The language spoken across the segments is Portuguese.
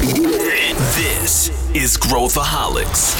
This is Growthaholics.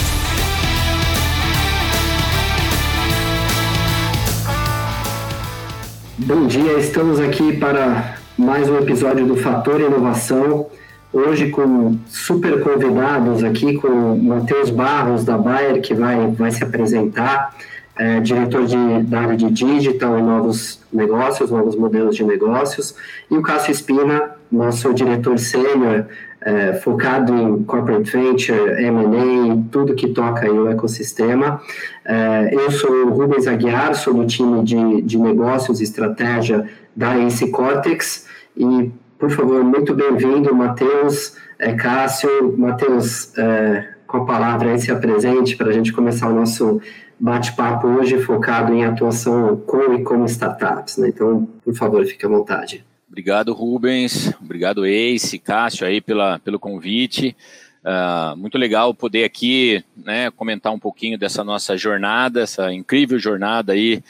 Bom dia, estamos aqui para mais um episódio do Fator Inovação. Hoje com super convidados aqui, com Matheus Barros da Bayer, que vai, vai se apresentar, é, diretor de, da área de digital e novos negócios, novos modelos de negócios, e o Cássio Espina, nosso diretor sênior, é, focado em corporate venture, M&A, tudo que toca aí o ecossistema. É, eu sou o Rubens Aguiar, sou do time de, de negócios e estratégia da Ace Cortex, e por favor, muito bem-vindo, Matheus, é, Cássio. Matheus, é, com a palavra aí, se apresente para a gente começar o nosso bate-papo hoje focado em atuação com e como startups. Né? Então, por favor, fique à vontade. Obrigado, Rubens. Obrigado, Ace, Cássio, aí pela, pelo convite. Uh, muito legal poder aqui né, comentar um pouquinho dessa nossa jornada, essa incrível jornada aí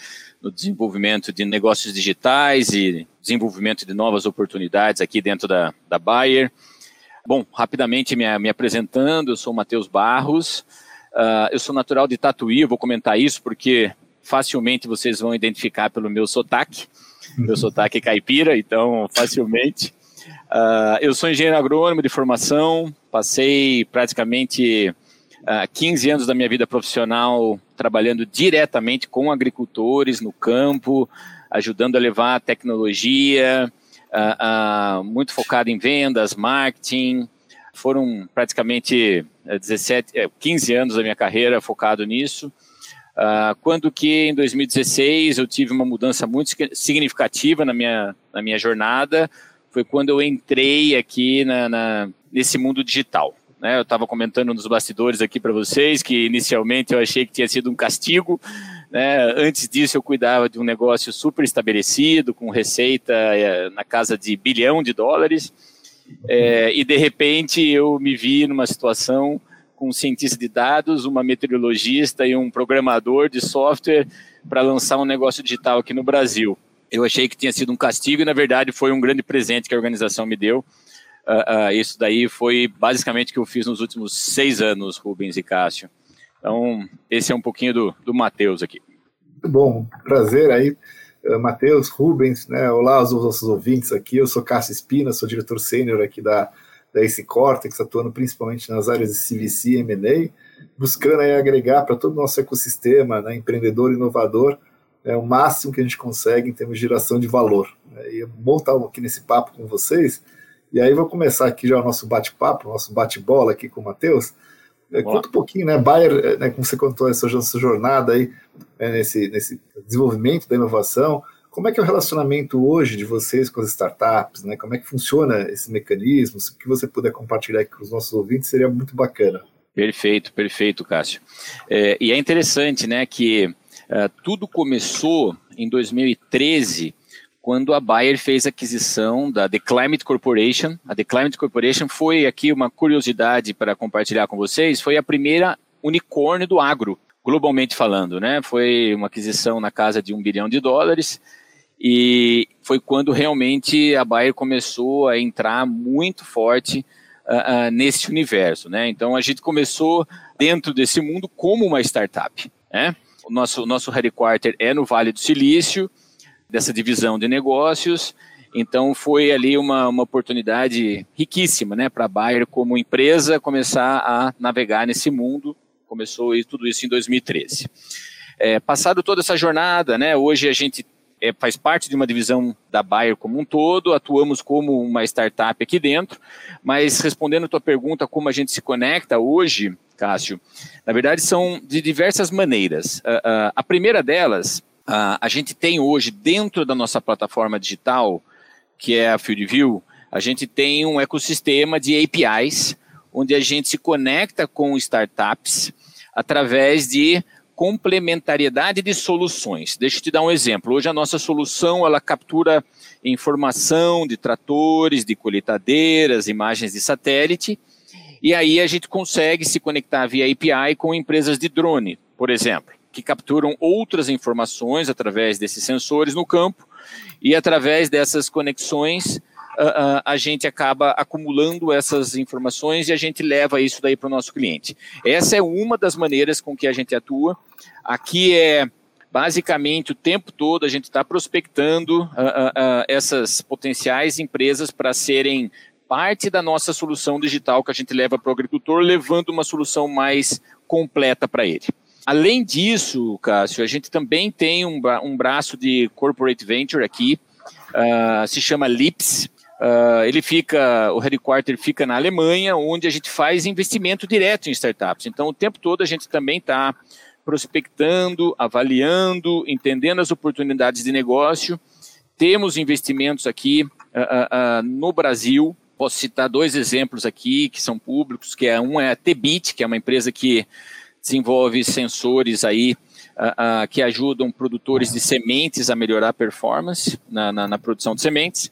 no desenvolvimento de negócios digitais e desenvolvimento de novas oportunidades aqui dentro da, da Bayer. Bom, rapidamente me, me apresentando, eu sou Matheus Barros, uh, eu sou natural de Tatuí, eu vou comentar isso porque facilmente vocês vão identificar pelo meu sotaque, meu sotaque é caipira, então facilmente. Uh, eu sou engenheiro agrônomo de formação, passei praticamente uh, ah, 15 anos da minha vida profissional trabalhando diretamente com agricultores no campo, ajudando a levar tecnologia, uh, muito focado em vendas, marketing. Foram praticamente 17, eh, 15 eh, anos da minha carreira focado nisso. Uh, quando que em 2016 eu tive uma mudança muito significativa na minha, na minha jornada, foi quando eu entrei aqui na, na nesse mundo digital. Né? Eu estava comentando nos bastidores aqui para vocês que inicialmente eu achei que tinha sido um castigo. Né? Antes disso, eu cuidava de um negócio super estabelecido, com receita é, na casa de bilhão de dólares. É, e de repente eu me vi numa situação com um cientista de dados, uma meteorologista e um programador de software para lançar um negócio digital aqui no Brasil. Eu achei que tinha sido um castigo e, na verdade, foi um grande presente que a organização me deu Uh, uh, isso daí foi basicamente o que eu fiz nos últimos seis anos, Rubens e Cássio. Então, esse é um pouquinho do, do Matheus aqui. Muito bom, prazer aí, uh, Matheus, Rubens, né? Olá aos nossos ouvintes aqui. Eu sou Cássio Espina, sou diretor sênior aqui da, da Ace Cortex, atuando principalmente nas áreas de CVC e M&A, buscando aí agregar para todo o nosso ecossistema, né, empreendedor, inovador, é o máximo que a gente consegue em termos de geração de valor. Né? E é bom estar aqui nesse papo com vocês, e aí vou começar aqui já o nosso bate-papo, nosso bate-bola aqui com o Matheus. É, conta um pouquinho, né, Bayer, né, como você contou essa, essa jornada aí, né, nesse, nesse desenvolvimento da inovação, como é que é o relacionamento hoje de vocês com as startups, né, como é que funciona esse mecanismo, se que você puder compartilhar aqui com os nossos ouvintes, seria muito bacana. Perfeito, perfeito, Cássio. É, e é interessante, né, que uh, tudo começou em 2013 quando a Bayer fez a aquisição da The Climate Corporation. A The Climate Corporation foi aqui uma curiosidade para compartilhar com vocês, foi a primeira unicórnio do agro, globalmente falando, né? Foi uma aquisição na casa de um bilhão de dólares e foi quando realmente a Bayer começou a entrar muito forte uh, uh, nesse universo, né? Então a gente começou dentro desse mundo como uma startup, né? O nosso, nosso headquarter é no Vale do Silício, dessa divisão de negócios. Então foi ali uma, uma oportunidade riquíssima né, para a Bayer como empresa começar a navegar nesse mundo. Começou tudo isso em 2013. É, passado toda essa jornada, né, hoje a gente é, faz parte de uma divisão da Bayer como um todo, atuamos como uma startup aqui dentro, mas respondendo a tua pergunta, como a gente se conecta hoje, Cássio, na verdade são de diversas maneiras. Uh, uh, a primeira delas Uh, a gente tem hoje, dentro da nossa plataforma digital, que é a FieldView, a gente tem um ecossistema de APIs, onde a gente se conecta com startups através de complementariedade de soluções. Deixa eu te dar um exemplo. Hoje a nossa solução ela captura informação de tratores, de colheitadeiras, imagens de satélite, e aí a gente consegue se conectar via API com empresas de drone, por exemplo que capturam outras informações através desses sensores no campo e através dessas conexões uh, a gente acaba acumulando essas informações e a gente leva isso daí para o nosso cliente. Essa é uma das maneiras com que a gente atua. Aqui é basicamente o tempo todo a gente está prospectando uh, essas potenciais empresas para serem parte da nossa solução digital que a gente leva para o agricultor, levando uma solução mais completa para ele. Além disso, Cássio, a gente também tem um, um braço de corporate venture aqui, se chama Lips. Uh, ele fica, o headquarter fica na Alemanha, onde a gente faz investimento direto em startups. Então, o tempo todo a gente também está prospectando, avaliando, entendendo as oportunidades de negócio. Temos investimentos aqui uh, no Brasil. Posso citar dois exemplos aqui que são públicos, que é um é a Tebit, que é uma empresa que desenvolve sensores aí uh, uh, que ajudam produtores de sementes a melhorar a performance na, na, na produção de sementes.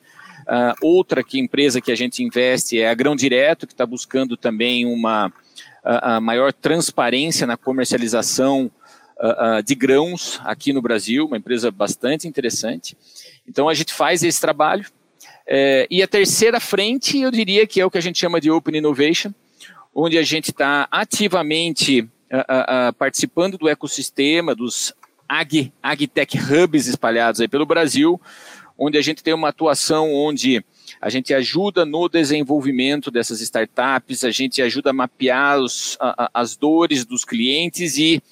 Uh, outra que empresa que a gente investe é a Grão Direto, que está buscando também uma maior transparência na comercialização de grãos aqui no Brasil, uma empresa bastante interessante. Então a gente faz esse trabalho. É, e a terceira frente, eu diria que é o que a gente chama de Open Innovation, onde a gente está ativamente uh, uh, participando do ecossistema dos Ag, AgTech Hubs espalhados aí pelo Brasil, onde a gente tem uma atuação onde a gente ajuda no desenvolvimento dessas startups, a gente ajuda a mapear os, a, as dores dos clientes e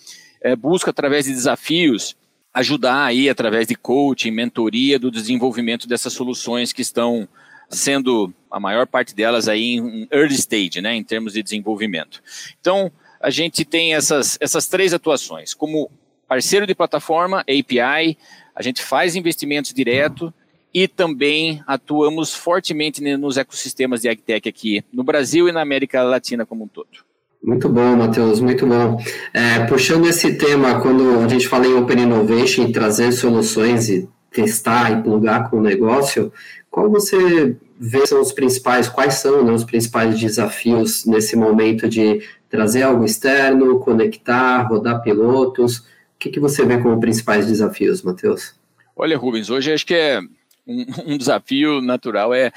é, busca, através de desafios, ajudar aí, através de coaching, mentoria, do desenvolvimento dessas soluções que estão sendo, a maior parte delas aí em early stage, né, em termos de desenvolvimento. Então, a gente tem essas, essas três atuações. Como parceiro de plataforma, API, a gente faz investimentos direto e também atuamos fortemente nos ecossistemas de AgTech aqui no Brasil e na América Latina como um todo. Muito bom, Matheus, muito bom. É, puxando esse tema, quando a gente fala em Open Innovation trazer soluções e testar e plugar com o negócio, qual você vê são os principais, quais são né, os principais desafios nesse momento de trazer algo externo, conectar, rodar pilotos? O que, que você vê como principais desafios, Matheus? Olha, Rubens, hoje acho que é um, um desafio natural é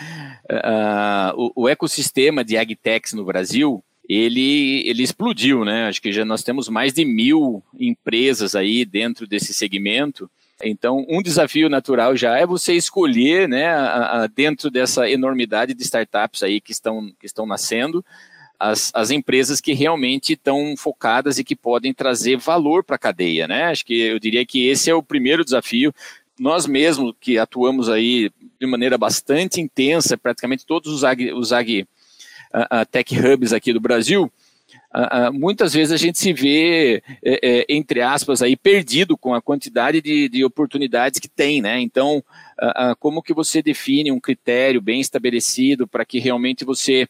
uh, o, o, ecossistema de agtechs no Brasil. Ele, ele explodiu, né? Acho que já nós temos mais de mil empresas aí dentro desse segmento. Então, um desafio natural já é você escolher, né, a, a, dentro dessa enormidade de startups aí que estão, que estão nascendo, as, as empresas que realmente estão focadas e que podem trazer valor para a cadeia, né? Acho que eu diria que esse é o primeiro desafio. Nós mesmos que atuamos aí de maneira bastante intensa, praticamente todos os AG, os AG uh, uh, Tech Hubs aqui do Brasil, Uh, uh, muitas vezes a gente se vê, é, é, entre aspas, aí perdido com a quantidade de, de oportunidades que tem, né? Então, uh, como que você define um critério bem estabelecido para que realmente você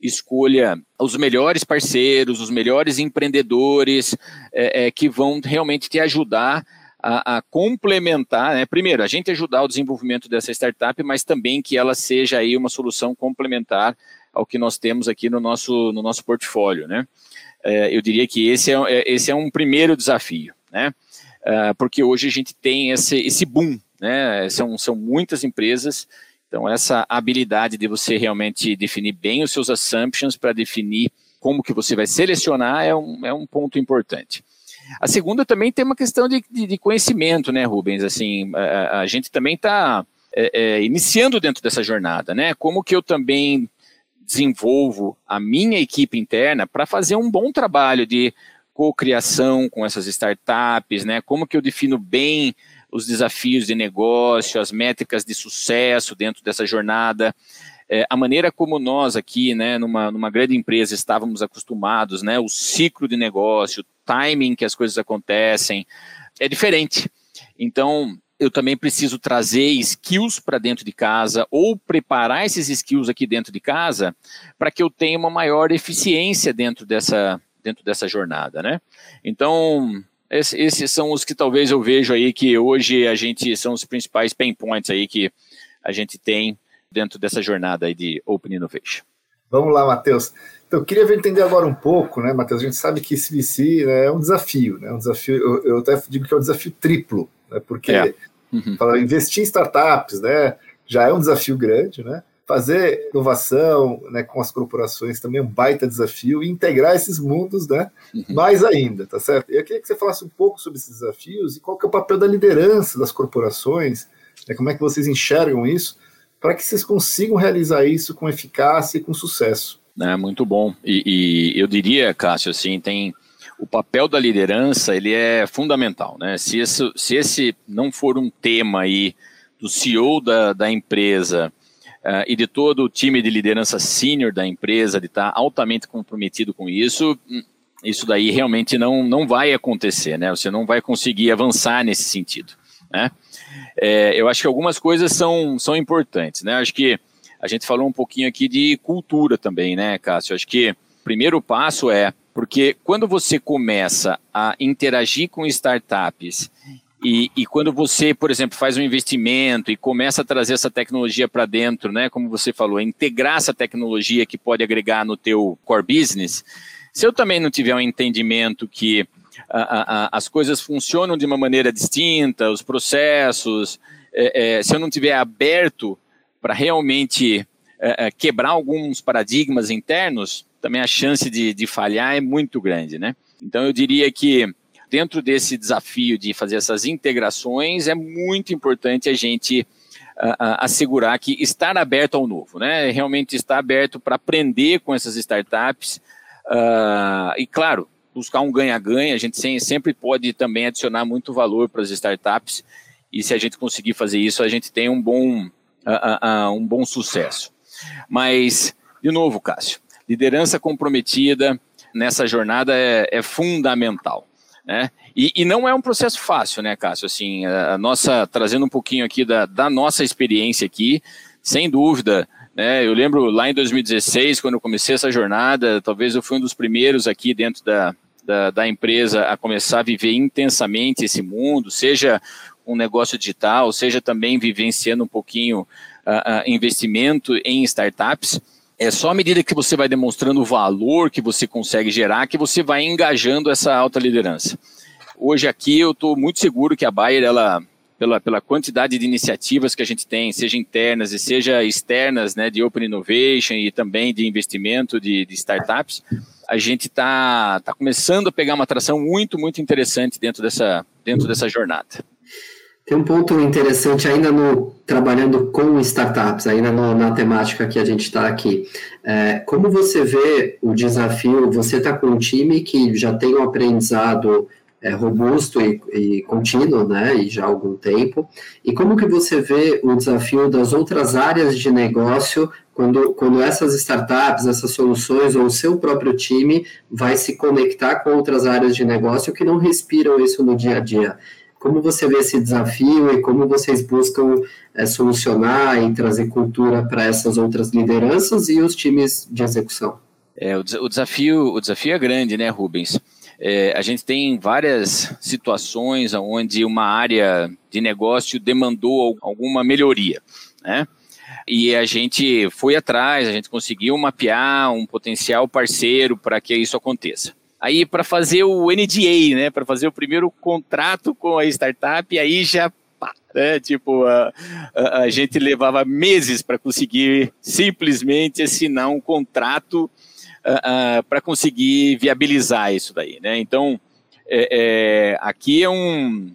escolha os melhores parceiros, os melhores empreendedores é, é, que vão realmente te ajudar a, a, complementar, né? primeiro, a gente ajudar o desenvolvimento dessa startup, mas também que ela seja aí uma solução complementar ao que nós temos aqui no nosso, no nosso portfólio, né? É, eu diria que esse é, é esse é um primeiro desafio, né? É, porque hoje a gente tem esse, esse boom, né? São, são muitas empresas então, essa habilidade de você realmente definir bem os seus assumptions para definir como que você vai selecionar é um, é um ponto importante. A segunda também tem uma questão de, de, de conhecimento, né, Rubens? Assim, a, a gente também está é, é, iniciando dentro dessa jornada, né? Como que eu também desenvolvo a minha equipe interna para fazer um bom trabalho de co-criação com essas startups, né? Como que eu defino bem os desafios de negócio, as métricas de sucesso dentro dessa jornada. É, a maneira como nós aqui, né, numa, numa grande empresa, estávamos acostumados, né, o ciclo de negócio, o timing que as coisas acontecem, é diferente. Então, eu também preciso trazer skills para dentro de casa ou preparar esses skills aqui dentro de casa para que eu tenha uma maior eficiência dentro dessa, dentro dessa jornada, né? Então, esses são os que talvez eu vejo aí que hoje a gente são os principais pain points aí que a gente tem dentro dessa jornada aí de Open Innovation. Vamos lá, Matheus. Então, eu queria entender agora um pouco, né, Matheus? A gente sabe que CVC né, é um desafio, né? Um desafio, eu, eu, até digo que é um desafio triplo, né? Porque é. uhum. investir em startups, né, já é um desafio grande, né? Fazer inovação né, com as corporações também é um baita desafio e integrar esses mundos né, uhum. mais ainda, tá certo? Eu queria que você falasse um pouco sobre esses desafios e qual que é o papel da liderança das corporações, né, como é que vocês enxergam isso, para que vocês consigam realizar isso com eficácia e com sucesso. É, muito bom. E, e eu diria, Cássio, assim, tem o papel da liderança ele é fundamental, né? Se esse, se esse não for um tema aí do CEO da, da empresa uh, e de todo o time de liderança sênior da empresa, de estar tá altamente comprometido com isso, hum, isso daí realmente não, não vai acontecer, né? Você não vai conseguir avançar nesse sentido, né? É, eu acho que algumas coisas são, são importantes, né? Acho que a gente falou um pouquinho aqui de cultura também, né, Cássio? Acho que o primeiro passo é porque quando você começa a interagir com startups e, e, quando você, por exemplo, faz um investimento e começa a trazer essa tecnologia para dentro, né, como você falou, integrar essa tecnologia que pode agregar no teu core business, se eu também não tiver um entendimento que a, a, as coisas funcionam de uma maneira distinta, os processos, é, é, se eu não tiver aberto para realmente é, é, quebrar alguns paradigmas internos, também a chance de, de falhar é muito grande, né? Então eu diria que dentro desse desafio de fazer essas integrações, é muito importante a gente uh, uh, assegurar que estar aberto ao novo, né? Realmente estar aberto para aprender com essas startups. Uh, e, claro, buscar um ganha-ganha, a gente sempre pode também adicionar muito valor para as startups. E se a gente conseguir fazer isso, a gente tem um bom, um bom sucesso. Mas, de novo, Cássio, liderança comprometida nessa jornada é, é fundamental. Né? E, e, não é um processo fácil, né, Cássio? Assim, a nossa, trazendo um pouquinho aqui da, da nossa experiência aqui, sem dúvida, né, eu lembro lá em 2016, quando eu comecei essa jornada, talvez eu fui um dos primeiros aqui dentro da, da, da empresa a começar a viver intensamente esse mundo, seja um negócio digital, seja também vivenciando um pouquinho uh, uh, investimento em startups é só à medida que você vai demonstrando o valor que você consegue gerar que você vai engajando essa alta liderança. Hoje aqui eu estou muito seguro que a Bayer, ela, pela, pela quantidade de iniciativas que a gente tem, seja internas e seja externas, né, de Open Innovation e também de investimento de, de startups, a gente está tá começando a pegar uma atração muito, muito interessante dentro dessa, dentro dessa jornada. Tem um ponto interessante ainda no trabalhando com startups, ainda no, na temática que a gente está aqui. É, como você vê o desafio? Você está com um time que já tem um aprendizado é, robusto e, e, contínuo, né, e já há algum tempo. E como que você vê o desafio das outras áreas de negócio quando, quando essas startups, essas soluções ou o seu próprio time vai se conectar com outras áreas de negócio que não respiram isso no dia a dia? Como você vê esse desafio e como vocês buscam é, solucionar e trazer cultura para essas outras lideranças e os times de execução? É, o, o, desafio, o desafio é grande, né, Rubens? É, a gente tem várias situações onde uma área de negócio demandou alguma melhoria, né? E a gente foi atrás, a gente conseguiu mapear um potencial parceiro para que isso aconteça aí para fazer o NDA, né, para fazer o primeiro contrato com a startup, aí já né, tipo a, a, a gente levava meses para conseguir simplesmente assinar um contrato para conseguir viabilizar isso daí, né? Então é, é, aqui é um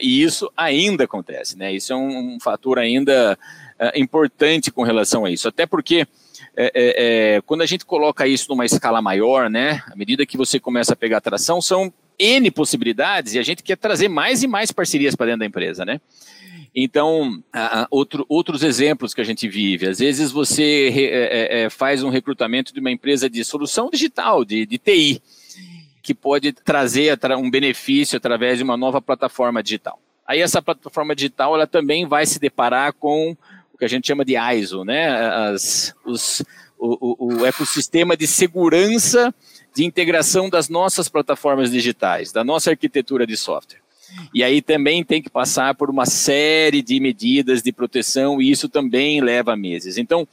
e isso ainda acontece, né? Isso é um, um fator ainda importante com relação a isso, até porque é, é, é, quando a gente coloca isso numa escala maior, né, à medida que você começa a pegar atração, são N possibilidades e a gente quer trazer mais e mais parcerias para dentro da empresa, né? Então, outro, outros exemplos que a gente vive, às vezes você é, é, é, faz um recrutamento de uma empresa de solução digital, de, de TI, que pode trazer um benefício através de uma nova plataforma digital. Aí essa plataforma digital ela também vai se deparar com que a gente chama de ISO, né? As, os, o, o, ecossistema de segurança de integração das nossas plataformas digitais, da nossa arquitetura de software. E aí também tem que passar por uma série de medidas de proteção e isso também leva meses. Então,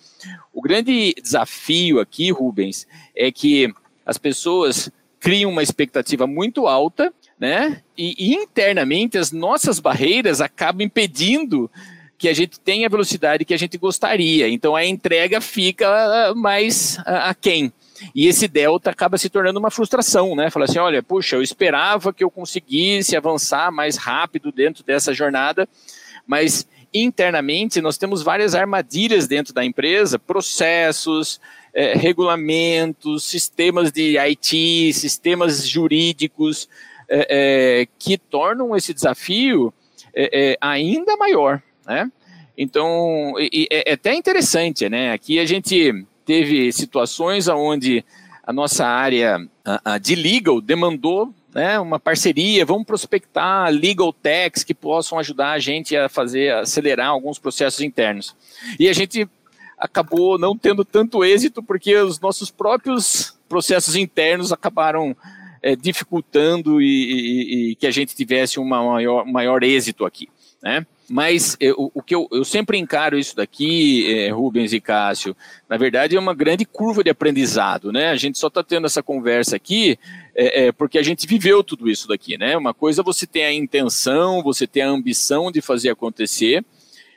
o grande desafio aqui, Rubens, é que as pessoas criam uma expectativa muito alta, né? E, e internamente as nossas barreiras acabam impedindo que a gente tem a velocidade que a gente gostaria. Então a entrega fica mais aquém. E esse delta acaba se tornando uma frustração, né? Fala assim, olha, puxa, eu esperava que eu conseguisse avançar mais rápido dentro dessa jornada, mas internamente nós temos várias armadilhas dentro da empresa, processos, é, regulamentos, sistemas de IT, sistemas jurídicos, é, é, que tornam esse desafio ainda maior, né? Então, e, é, é até interessante, né? Aqui a gente teve situações onde a nossa área a, a de legal demandou né, uma parceria, vamos prospectar legal techs que possam ajudar a gente a fazer, a acelerar alguns processos internos. E a gente acabou não tendo tanto êxito porque os nossos próprios processos internos acabaram é, dificultando e, e, e, que a gente tivesse um maior, maior êxito aqui, né? Mas eu, o que eu, eu, sempre encaro isso daqui, é, Rubens e Cássio, na verdade é uma grande curva de aprendizado, né? A gente só está tendo essa conversa aqui é, é, porque a gente viveu tudo isso daqui, né? Uma coisa você tem a intenção, você tem a ambição de fazer acontecer,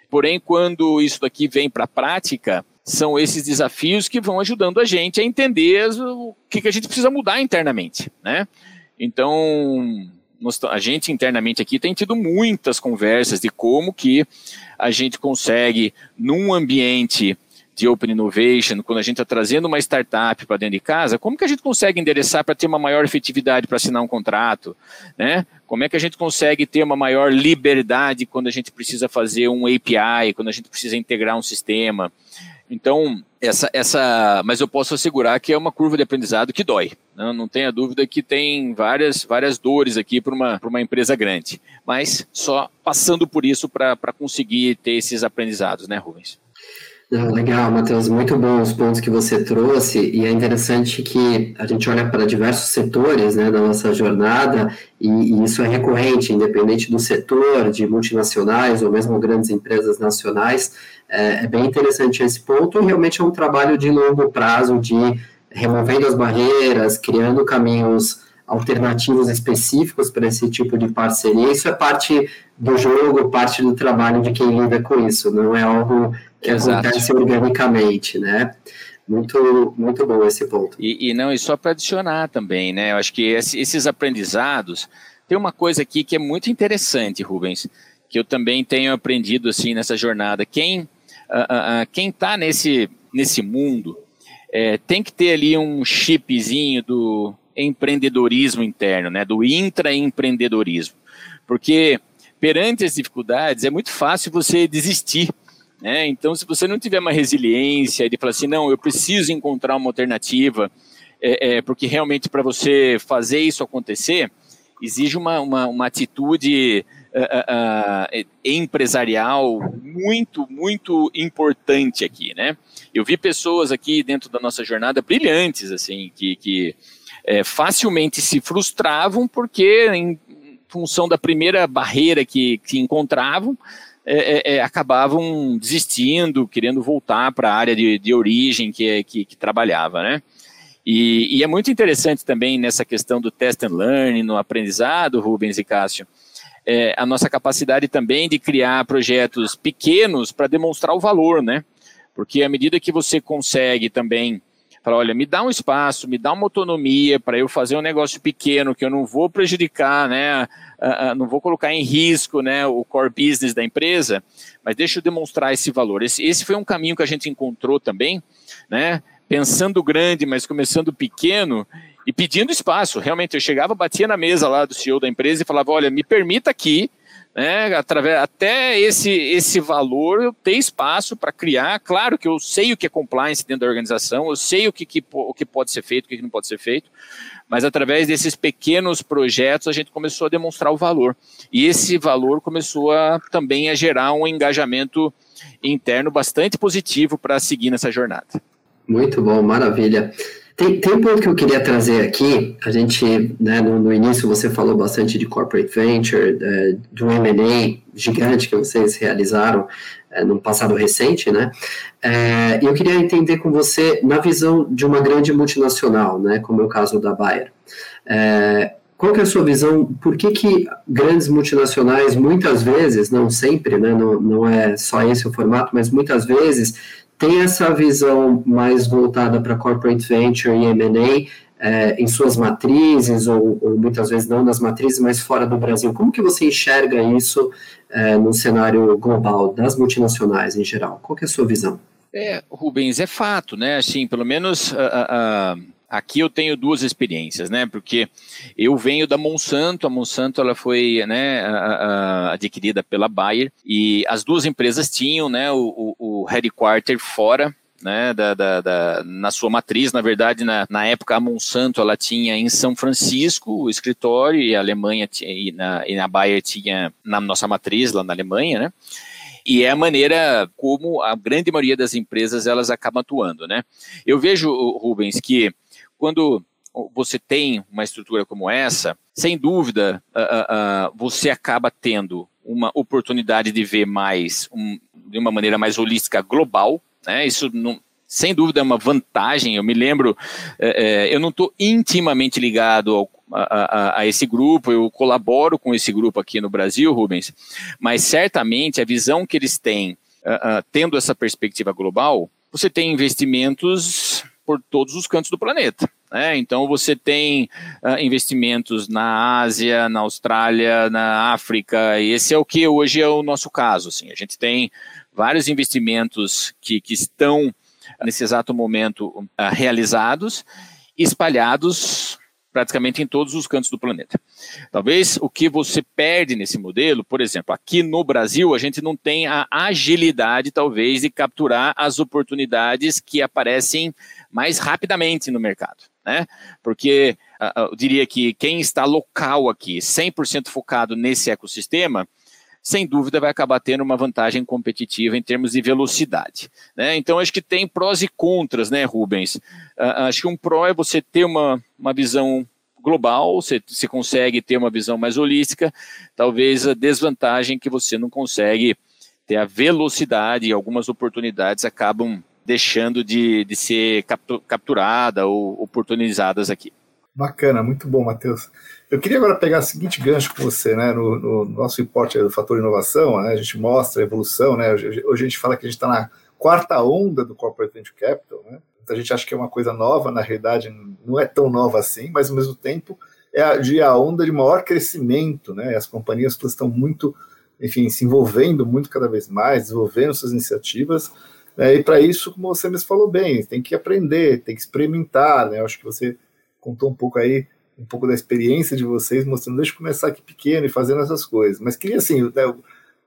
porém quando isso daqui vem para a prática, são esses desafios que vão ajudando a gente a entender o que, que a gente precisa mudar internamente, né? Então, a gente internamente aqui tem tido muitas conversas de como que a gente consegue, num ambiente de Open Innovation, quando a gente está trazendo uma startup para dentro de casa, como que a gente consegue endereçar para ter uma maior efetividade para assinar um contrato, né? Como é que a gente consegue ter uma maior liberdade quando a gente precisa fazer um API, quando a gente precisa integrar um sistema? Então, essa, essa, mas eu posso assegurar que é uma curva de aprendizado que dói. Não, né? não tenha dúvida que tem várias, várias dores aqui para uma, uma empresa grande. Mas só passando por isso para conseguir ter esses aprendizados, né, Rubens? Legal, Matheus, muito bons os pontos que você trouxe, e é interessante que a gente olha para diversos setores né, da nossa jornada, e, e, isso é recorrente, independente do setor, de multinacionais ou mesmo grandes empresas nacionais, é, é bem interessante esse ponto, e realmente é um trabalho de longo prazo, de removendo as barreiras, criando caminhos alternativos específicos para esse tipo de parceria. Isso é parte do jogo, parte do trabalho de quem lida com isso, não é algo que Exato. acontece organicamente, né? Muito, muito bom esse ponto. E, e não, e só para adicionar também, né? Eu acho que esse, esses aprendizados tem uma coisa aqui que é muito interessante, Rubens, que eu também tenho aprendido assim nessa jornada. Quem uh, uh, quem está nesse nesse mundo é, tem que ter ali um chipzinho do empreendedorismo interno, né, do intraempreendedorismo. Porque perante as dificuldades é muito fácil você desistir. Né? Então, se você não tiver uma resiliência de falar assim, não, eu preciso encontrar uma alternativa, é, é porque realmente para você fazer isso acontecer, exige uma, uma, uma atitude uh, uh, empresarial muito, muito importante aqui, né? Eu vi pessoas aqui dentro da nossa jornada brilhantes, assim, que, que é, facilmente se frustravam porque, em função da primeira barreira que, que encontravam, é, é, é acabavam desistindo, querendo voltar para a área de, de origem que, que, que trabalhava, né? E, e, é muito interessante também nessa questão do test and learn, no aprendizado, Rubens e Cássio, é, a nossa capacidade também de criar projetos pequenos para demonstrar o valor, né? Porque à medida que você consegue também Fala, olha, me dá um espaço, me dá uma autonomia para eu fazer um negócio pequeno que eu não vou prejudicar, né? Uh, uh, não vou colocar em risco, né, o core business da empresa, mas deixa eu demonstrar esse valor. Esse, esse foi um caminho que a gente encontrou também, né? Pensando grande, mas começando pequeno e pedindo espaço. Realmente, eu chegava, batia na mesa lá do CEO da empresa e falava: olha, me permita aqui né, através, até esse, esse valor eu ter espaço para criar. Claro que eu sei o que é compliance dentro da organização, eu sei o que, que, o que pode ser feito, o que não pode ser feito, mas através desses pequenos projetos a gente começou a demonstrar o valor. E esse valor começou a, também a gerar um engajamento interno bastante positivo para seguir nessa jornada. Muito bom, maravilha. Tem, tem um ponto que eu queria trazer aqui. A gente, né, no, no início, você falou bastante de corporate venture, é, de um M&A gigante que vocês realizaram é, no passado recente, né? É, e eu queria entender com você, na visão de uma grande multinacional, né, como é o caso da Bayer, é, qual que é a sua visão? Por que, que grandes multinacionais, muitas vezes, não sempre, né, não, não é só esse o formato, mas muitas vezes, têm essa visão mais voltada para corporate venture e M&A é, em suas matrizes, ou, ou, muitas vezes não nas matrizes, mas fora do Brasil. Como que você enxerga isso é, no cenário global, das multinacionais em geral? Qual é a sua visão? É, Rubens, é fato, né? Assim, pelo menos... Uh, uh, Aqui eu tenho duas experiências, né? Porque eu venho da Monsanto, a Monsanto ela foi né, a, a, adquirida pela Bayer e as duas empresas tinham né, o, o, o headquarter fora né, da, da, da, na sua matriz, na verdade, na, na, época a Monsanto ela tinha em São Francisco o escritório e a Alemanha tinha, e, na, e na Bayer tinha na nossa matriz lá na Alemanha, né? E é a maneira como a grande maioria das empresas elas acabam atuando, né? Eu vejo, Rubens, que quando você tem uma estrutura como essa, sem dúvida, uh, uh, você acaba tendo uma oportunidade de ver mais, um, de uma maneira mais holística global, né? Isso não, sem dúvida é uma vantagem. Eu me lembro, é, eu não estou intimamente ligado ao, a, a, a, esse grupo, eu colaboro com esse grupo aqui no Brasil, Rubens, mas certamente a visão que eles têm, uh, tendo essa perspectiva global, você tem investimentos por todos os cantos do planeta. Né? Então você tem uh, investimentos na Ásia, na Austrália, na África, e esse é o que hoje é o nosso caso. Assim. A gente tem vários investimentos que, que estão nesse exato momento uh, realizados, espalhados praticamente em todos os cantos do planeta. Talvez o que você perde nesse modelo, por exemplo, aqui no Brasil, a gente não tem a agilidade, talvez, de capturar as oportunidades que aparecem mais rapidamente no mercado. Né? Porque eu diria que quem está local aqui, 100% focado nesse ecossistema, sem dúvida vai acabar tendo uma vantagem competitiva em termos de velocidade. Né? Então, acho que tem prós e contras, né, Rubens? Uh, acho que um pró é você ter uma, uma visão global, você, você consegue ter uma visão mais holística, talvez a desvantagem que você não consegue ter a velocidade e algumas oportunidades acabam deixando de, de ser capturada ou oportunizadas aqui. Bacana, muito bom, Matheus. Eu queria agora pegar o seguinte gancho com você, né? No, no nosso reporte do fator inovação, né, a gente mostra a evolução, né? Hoje, hoje a gente fala que a gente está na quarta onda do Corporate Venture Capital, né? Então a gente acha que é uma coisa nova, na realidade não é tão nova assim, mas ao mesmo tempo é a, de a onda de maior crescimento, né? As companhias estão muito, enfim, se envolvendo muito cada vez mais, desenvolvendo suas iniciativas, né? e para isso, como você mesmo falou bem, tem que aprender, tem que experimentar, né? Eu acho que você contou um pouco aí um pouco da experiência de vocês, mostrando, deixa eu começar aqui pequeno e fazendo essas coisas. Mas queria, assim, né,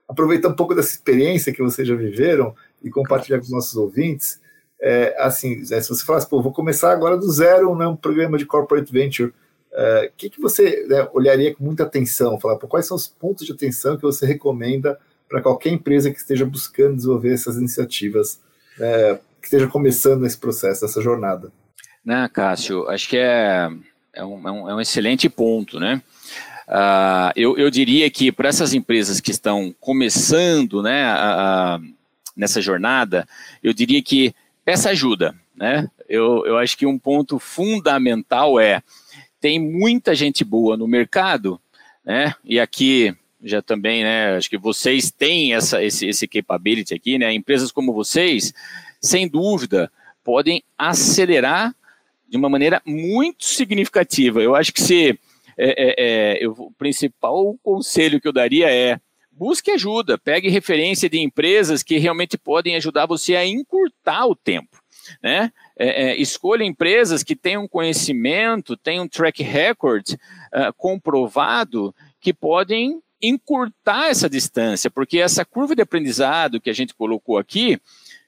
aproveitar um pouco dessa experiência que vocês já viveram e compartilhar com os nossos ouvintes. É, assim, né, se você falasse, pô, vou começar agora do zero né, um programa de corporate venture, o é, que, que você né, olharia com muita atenção? Falar, pô, quais são os pontos de atenção que você recomenda para qualquer empresa que esteja buscando desenvolver essas iniciativas, é, que esteja começando nesse processo, nessa jornada? Né, Cássio, acho que é é um, é um, é um excelente ponto, né? Uh, eu, eu, diria que para essas empresas que estão começando né, a, a, nessa jornada, eu diria que peça ajuda. Né? Eu, eu acho que um ponto fundamental é tem muita gente boa no mercado, né? E aqui já também, né? Acho que vocês têm essa, esse, esse capability aqui, né? Empresas como vocês, sem dúvida, podem acelerar de uma maneira muito significativa. Eu acho que se é, é, é, eu, o principal conselho que eu daria é busque ajuda, pegue referência de empresas que realmente podem ajudar você a encurtar o tempo. Né? É, é, escolha empresas que tenham conhecimento, tenham track record uh, comprovado que podem encurtar essa distância, porque essa curva de aprendizado que a gente colocou aqui,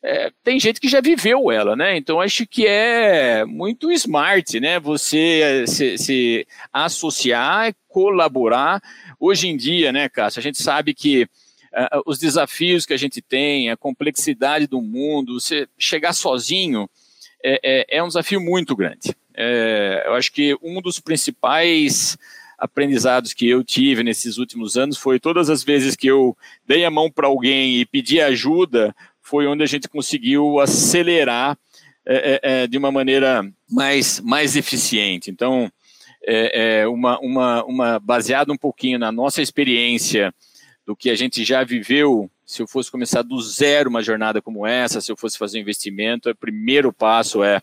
é, tem gente que já viveu ela, né? Então acho que é muito smart, né? Você é, se, se associar, colaborar. Hoje em dia, né, Cássio, a gente sabe que uh, os desafios que a gente tem, a complexidade do mundo, você chegar sozinho é, é, é um desafio muito grande. É, eu acho que um dos principais aprendizados que eu tive nesses últimos anos foi todas as vezes que eu dei a mão para alguém e pedi ajuda, foi onde a gente conseguiu acelerar é, é, é, de uma maneira mais, mais eficiente. Então, é, é, uma, uma, uma baseado um pouquinho na nossa experiência do que a gente já viveu. Se eu fosse começar do zero uma jornada como essa, se eu fosse fazer um investimento, o primeiro passo é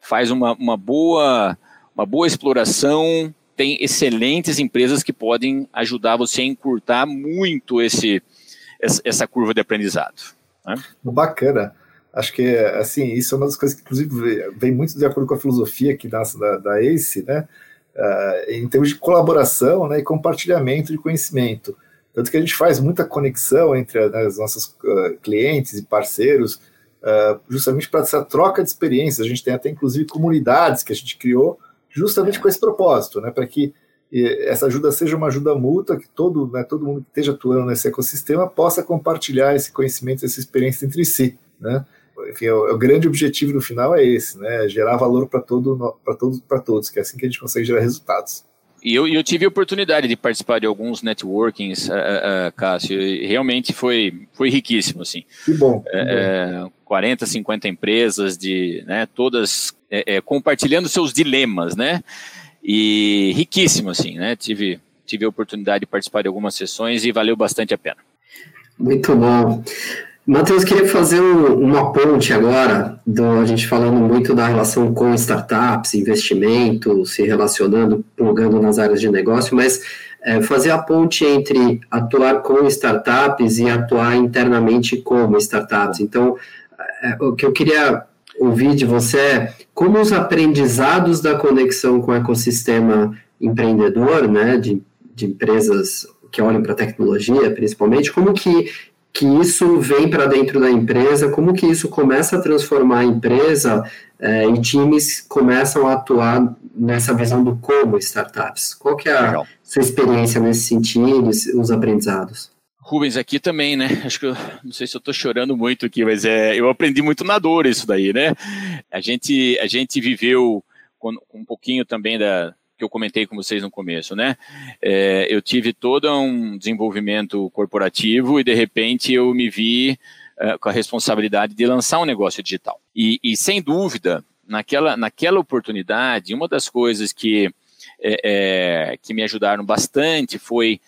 faz uma, uma boa uma boa exploração, tem excelentes empresas que podem ajudar você a encurtar muito esse, essa curva de aprendizado. Né? Bacana. Acho que, assim, isso é uma das coisas que, inclusive, vem muito de acordo com a filosofia aqui da, da, da ACE, né? Uh, em termos de colaboração né, e compartilhamento de conhecimento. Tanto que a gente faz muita conexão entre né, os nossos uh, clientes e parceiros, uh, justamente para essa troca de experiências. A gente tem até, inclusive, comunidades que a gente criou justamente com esse propósito, né, para que essa ajuda seja uma ajuda mútua, que todo, né, todo mundo que esteja atuando nesse ecossistema possa compartilhar esse conhecimento, essa experiência entre si. Né? Enfim, o, o grande objetivo no final é esse, né, gerar valor para todo, todos, todos, que é assim que a gente consegue gerar resultados. E eu, eu, tive a oportunidade de participar de alguns networkings, uh, uh, Cássio, e realmente foi, foi riquíssimo, assim. Que bom. Que é, bom. 40, 50 empresas, de, né, todas é, é, compartilhando seus dilemas, né? E riquíssimo, assim, né? Tive, tive a oportunidade de participar de algumas sessões e valeu bastante a pena. Muito bom. Matheus, queria fazer um, uma ponte agora, do, a gente falando muito da relação com startups, investimento, se relacionando, plugando nas áreas de negócio, mas é, fazer a ponte entre atuar com startups e atuar internamente como startups. Então, é, o que eu queria ouvir de você é como os aprendizados da conexão com o ecossistema empreendedor, né, de, de empresas que olham para a tecnologia, principalmente, como que que isso vem para dentro da empresa, como que isso começa a transformar a empresa é, e times começam a atuar nessa visão do como startups. Qual que é a Legal. sua experiência nesse sentido, os aprendizados? Rubens, aqui também, né? Acho que eu não sei se eu estou chorando muito aqui, mas é, eu aprendi muito na dor isso daí, né? A gente, a gente viveu com, um pouquinho também da, que eu comentei com vocês no começo, né? É, eu tive todo um desenvolvimento corporativo e de repente eu me vi é, com a responsabilidade de lançar um negócio digital. E, e, sem dúvida, naquela, naquela oportunidade, uma das coisas que, é, é que me ajudaram bastante foi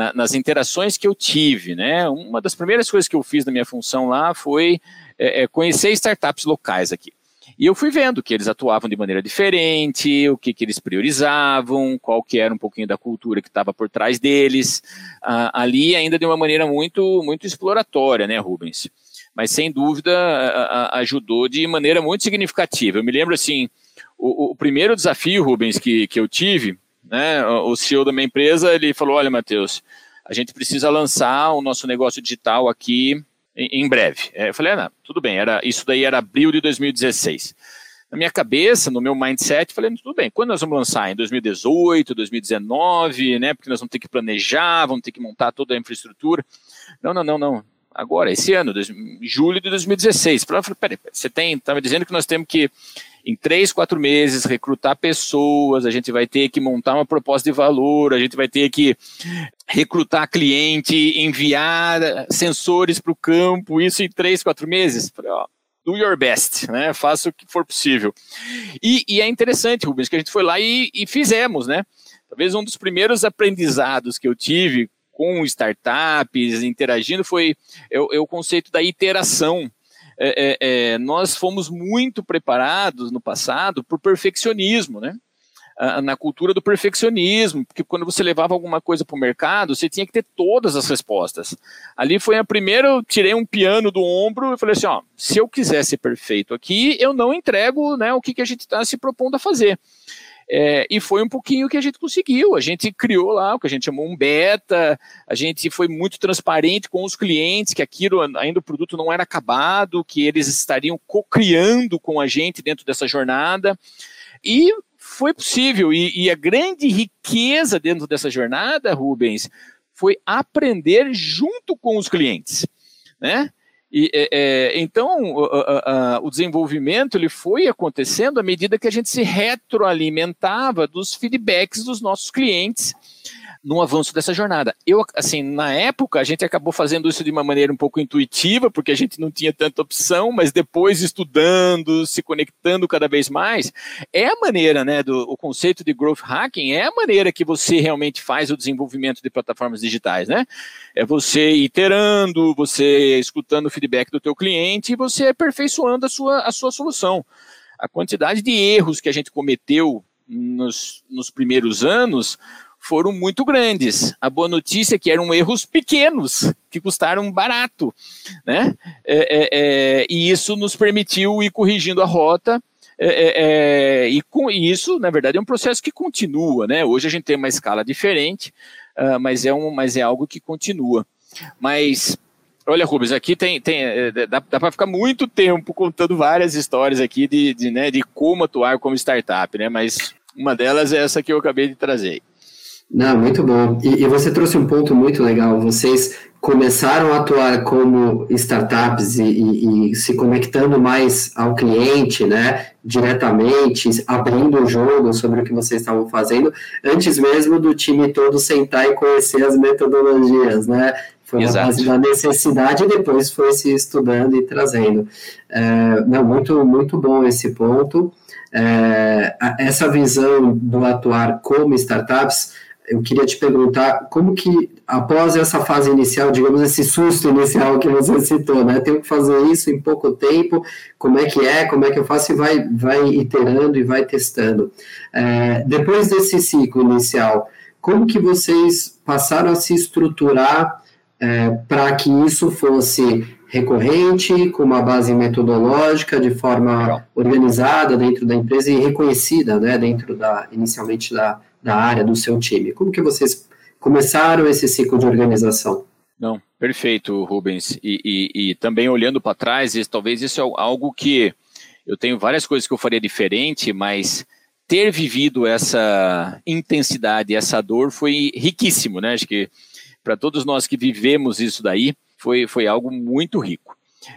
na, nas interações que eu tive, né? Uma das primeiras coisas que eu fiz na minha função lá foi é, é, conhecer startups locais aqui. E eu fui vendo que eles atuavam de maneira diferente, o que, que eles priorizavam, qual que era um pouquinho da cultura que estava por trás deles. Ali ainda de uma maneira muito, muito exploratória, né, Rubens? Mas sem dúvida ajudou de maneira muito significativa. Eu me lembro assim, o, o primeiro desafio, Rubens, que, que eu tive, né, o CEO da minha empresa, ele falou, olha, Matheus, a gente precisa lançar o nosso negócio digital aqui em, breve. É, eu falei, ah, não, tudo bem, era, isso daí era abril de 2016. Na minha cabeça, no meu mindset, falei, tudo bem, quando nós vamos lançar? Em 2018, 2019, né? Porque nós vamos ter que planejar, vamos ter que montar toda a infraestrutura. Não, não, não, não. Agora, esse ano, dois, julho de 2016. Eu falei, peraí, você tem, estava dizendo que nós temos que em três, quatro meses, recrutar pessoas, a gente vai ter que montar uma proposta de valor, a gente vai ter que recrutar cliente, enviar sensores para o campo, isso em três, quatro meses. Do your best, né? Faça o que for possível. E, e é interessante, Rubens, que a gente foi lá e, e fizemos, né? Talvez um dos primeiros aprendizados que eu tive com startups, interagindo, foi é, é o conceito da iteração é, é, é, nós fomos muito preparados no passado por perfeccionismo, né? na cultura do perfeccionismo, porque quando você levava alguma coisa para o mercado, você tinha que ter todas as respostas. Ali foi a primeira, eu tirei um piano do ombro e falei assim, ó, se eu quiser ser perfeito aqui, eu não entrego né, o que, que a gente está se propondo a fazer. É, e foi um pouquinho que a gente conseguiu. A gente criou lá o que a gente chamou um beta, a gente foi muito transparente com os clientes, que aquilo ainda o produto não era acabado, que eles estariam co-criando com a gente dentro dessa jornada. E foi possível. E, e a grande riqueza dentro dessa jornada, Rubens, foi aprender junto com os clientes. Né? E, é, é, então, o, desenvolvimento ele foi acontecendo à medida que a gente se retroalimentava dos feedbacks dos nossos clientes. No avanço dessa jornada. Eu, assim, na época, a gente acabou fazendo isso de uma maneira um pouco intuitiva, porque a gente não tinha tanta opção, mas depois estudando, se conectando cada vez mais, é a maneira, né, do o conceito de growth hacking, é a maneira que você realmente faz o desenvolvimento de plataformas digitais, né? É você iterando, você escutando o feedback do teu cliente e você aperfeiçoando a sua, a sua solução. A quantidade de erros que a gente cometeu nos, nos primeiros anos foram muito grandes. A boa notícia é que eram erros pequenos, que custaram barato, né? É, é, é, e isso nos permitiu ir corrigindo a rota. É, é, e com isso, na verdade, é um processo que continua, né? Hoje a gente tem uma escala diferente, uh, mas, é um, mas é algo que continua. Mas Olha, Rubens, aqui tem, tem dá, dá para ficar muito tempo contando várias histórias aqui de, de, né, de como atuar como startup, né? Mas uma delas é essa que eu acabei de trazer. Não, muito bom. E, e, você trouxe um ponto muito legal. Vocês começaram a atuar como startups e, e, e, se conectando mais ao cliente, né, diretamente, abrindo o jogo sobre o que vocês estavam fazendo, antes mesmo do time todo sentar e conhecer as metodologias, né? Foi Exato. base da necessidade e depois foi se estudando e trazendo. É, não, muito, muito bom esse ponto. É, essa visão do atuar como startups eu queria te perguntar como que, após essa fase inicial, digamos, esse susto inicial que você citou, né? Tenho que fazer isso em pouco tempo, como é que é, como é que eu faço, e vai, vai iterando e vai testando. É, depois desse ciclo inicial, como que vocês passaram a se estruturar é, para que isso fosse recorrente, com uma base metodológica, de forma organizada dentro da empresa e reconhecida, né, dentro da, inicialmente da, da área, do seu time. Como que vocês começaram esse ciclo de organização? Não, perfeito, Rubens. E, e, e também olhando para trás, talvez isso é algo que eu tenho várias coisas que eu faria diferente, mas ter vivido essa intensidade, essa dor foi riquíssimo, né? Acho que para todos nós que vivemos isso daí, foi, foi algo muito rico.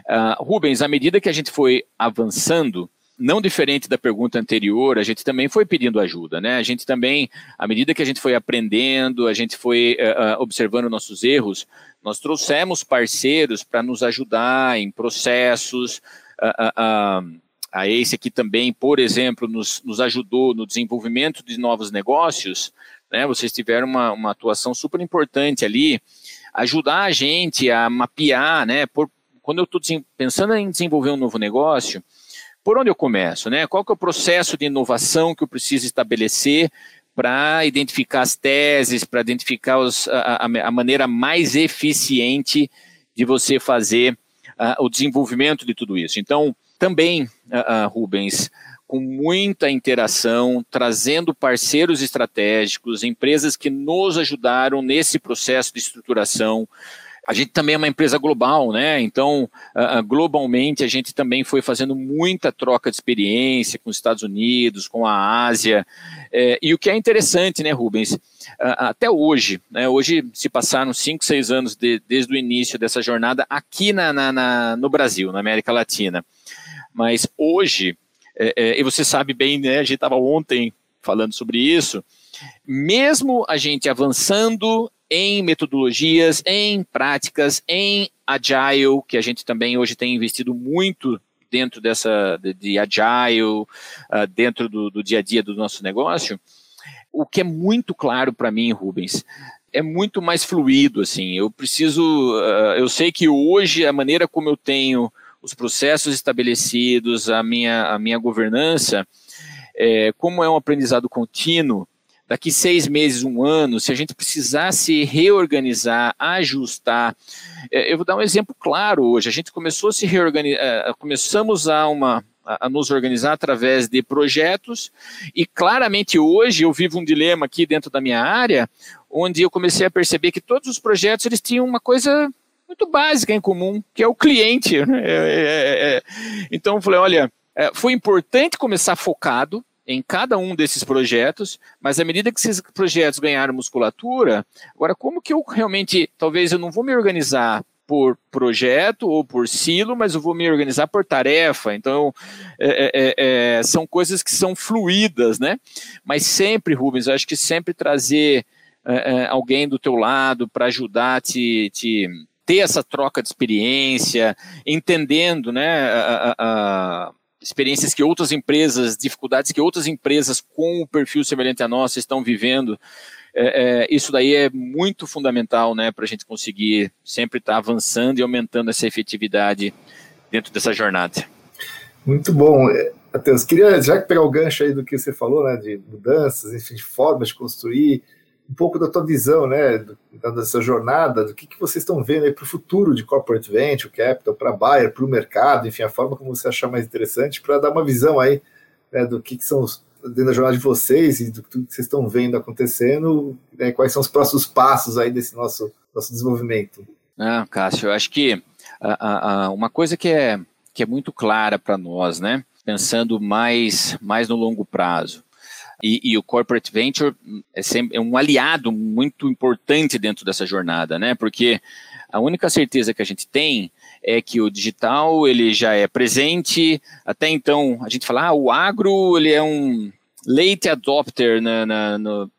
Uh, Rubens, à medida que a gente foi avançando, não diferente da pergunta anterior, a gente também foi pedindo ajuda, né? A gente também, à medida que a gente foi aprendendo, a gente foi uh, observando nossos erros, nós trouxemos parceiros para nos ajudar em processos. Uh, uh, a ACE aqui também, por exemplo, nos, nos ajudou no desenvolvimento de novos negócios. Né? Vocês tiveram uma, uma atuação super importante ali, ajudar a gente a mapear, né? Por, quando eu estou pensando em desenvolver um novo negócio, por onde eu começo, né? Qual que é o processo de inovação que eu preciso estabelecer para identificar as teses, para identificar os, a, a, maneira mais eficiente de você fazer uh, o desenvolvimento de tudo isso. Então, também, uh, uh, Rubens, com muita interação, trazendo parceiros estratégicos, empresas que nos ajudaram nesse processo de estruturação, a gente também é uma empresa global, né? Então, globalmente, a gente também foi fazendo muita troca de experiência com os Estados Unidos, com a Ásia. É, e o que é interessante, né, Rubens? Até hoje, né, hoje se passaram cinco, seis anos de, desde o início dessa jornada aqui na, na, na, no Brasil, na América Latina. Mas hoje, é, é, e você sabe bem, né? A gente estava ontem falando sobre isso. Mesmo a gente avançando em metodologias, em práticas, em agile, que a gente também hoje tem investido muito dentro dessa de, de agile, uh, dentro do, do dia a dia do nosso negócio. O que é muito claro para mim, Rubens, é muito mais fluido, assim. Eu preciso, uh, eu sei que hoje a maneira como eu tenho os processos estabelecidos, a minha, a minha governança, é, como é um aprendizado contínuo, daqui seis meses, um ano, se a gente precisar se reorganizar, ajustar. É, eu vou dar um exemplo claro hoje. A gente começou a se reorganizar, é, começamos a uma a, nos organizar através de projetos e claramente hoje eu vivo um dilema aqui dentro da minha área, onde eu comecei a perceber que todos os projetos eles tinham uma coisa muito básica em comum, que é o cliente. Né? É, é, é. Então eu falei, olha, foi importante começar focado, em cada um desses projetos, mas à medida que esses projetos ganharam musculatura, agora como que eu realmente, talvez eu não vou me organizar por projeto ou por silo, mas eu vou me organizar por tarefa. Então, é, é, é, é são coisas que são fluídas, né? Mas sempre, Rubens, eu acho que sempre trazer é, alguém do teu lado para ajudar te, te ter essa troca de experiência, entendendo, né, a, a, experiências que outras empresas, dificuldades que outras empresas com o perfil semelhante a nossa estão vivendo. É, é, isso daí é muito fundamental, né, para a gente conseguir sempre estar tá avançando e aumentando essa efetividade dentro dessa jornada. Muito bom. Matheus, queria já pegar o gancho aí do que você falou, né, de mudanças, enfim, de formas de construir, um pouco da tua visão, né, dessa jornada, do que, que vocês estão vendo aí para o futuro de corporate venture, capital, para buyer, para o mercado, enfim, a forma como você achar mais interessante, para dar uma visão aí né, do que, que são os, dentro da jornada de vocês e do que vocês estão vendo acontecendo, né, quais são os próximos passos aí desse nosso, nosso desenvolvimento. Ah, Cássio, eu acho que uma coisa que é, que é muito clara para nós, né, pensando mais, mais no longo prazo, e, e, o corporate venture é, sempre, é um aliado muito importante dentro dessa jornada, né? Porque a única certeza que a gente tem é que o digital ele já é presente. Até então a gente fala, ah, o agro ele é um late adopter na, na no,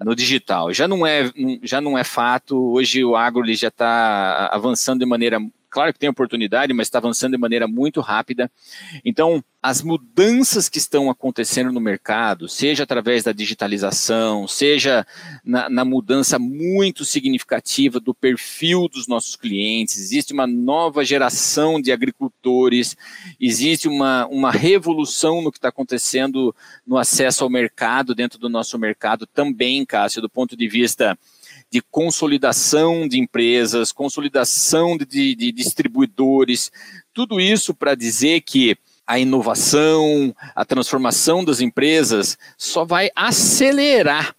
no digital. Já não é, já não é fato. Hoje o agro ele já está avançando de maneira claro que tem oportunidade, mas está avançando de maneira muito rápida. Então, as mudanças que estão acontecendo no mercado, seja através da digitalização, seja na, na, mudança muito significativa do perfil dos nossos clientes, existe uma nova geração de agricultores, existe uma, uma revolução no que está acontecendo no acesso ao mercado, dentro do nosso mercado também, Cássio, do ponto de vista de consolidação de empresas, consolidação de, de, distribuidores, tudo isso para dizer que a inovação, a transformação das empresas só vai acelerar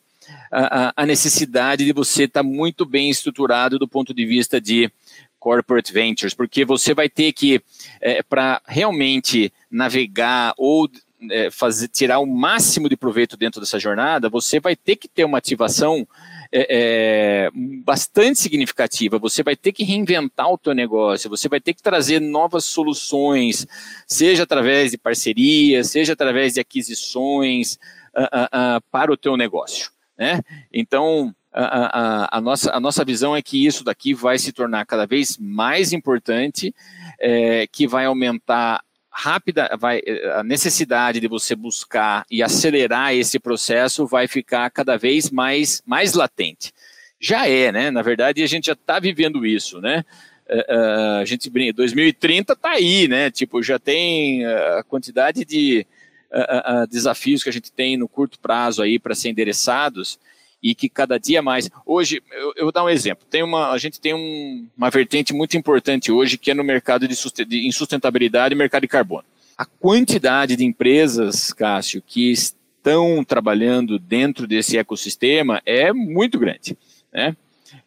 a, a necessidade de você estar tá muito bem estruturado do ponto de vista de corporate ventures, porque você vai ter que, é, para realmente navegar ou é, fazer, tirar o máximo de proveito dentro dessa jornada, você vai ter que ter uma ativação é, é, bastante significativa. Você vai ter que reinventar o teu negócio, você vai ter que trazer novas soluções, seja através de parcerias, seja através de aquisições uh, uh, uh, para o teu negócio. Né? Então, a, a, nossa, a nossa visão é que isso daqui vai se tornar cada vez mais importante, é, que vai aumentar rápida, vai, a necessidade de você buscar e acelerar esse processo vai ficar cada vez mais, mais latente. Já é, né? Na verdade, a gente já está vivendo isso, né? Uh, a gente brinca, 2030 está aí, né? Tipo, já tem a quantidade de uh, uh, desafios que a gente tem no curto prazo aí para ser endereçados e que cada dia mais. Hoje, eu, eu vou dar um exemplo. Tem uma, a gente tem um, uma vertente muito importante hoje que é no mercado de, de insustentabilidade e mercado de carbono. A quantidade de empresas, Cássio, que estão trabalhando dentro desse ecossistema é muito grande. Né?